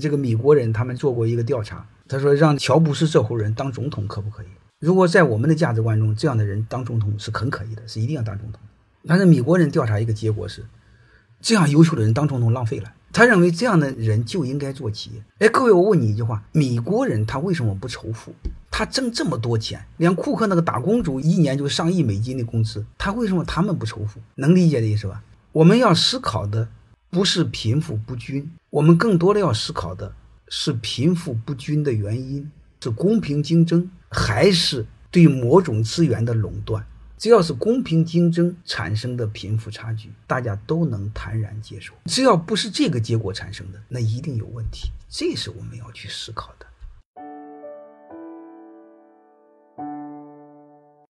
这个米国人他们做过一个调查，他说让乔布斯这户人当总统可不可以？如果在我们的价值观中，这样的人当总统是很可以的，是一定要当总统。但是米国人调查一个结果是，这样优秀的人当总统浪费了。他认为这样的人就应该做企业。哎，各位，我问你一句话：米国人他为什么不仇富？他挣这么多钱，连库克那个打工族一年就上亿美金的工资，他为什么他们不仇富？能理解的意思吧？我们要思考的不是贫富不均，我们更多的要思考的是贫富不均的原因，是公平竞争还是对某种资源的垄断？只要是公平竞争产生的贫富差距，大家都能坦然接受。只要不是这个结果产生的，那一定有问题。这是我们要去思考的。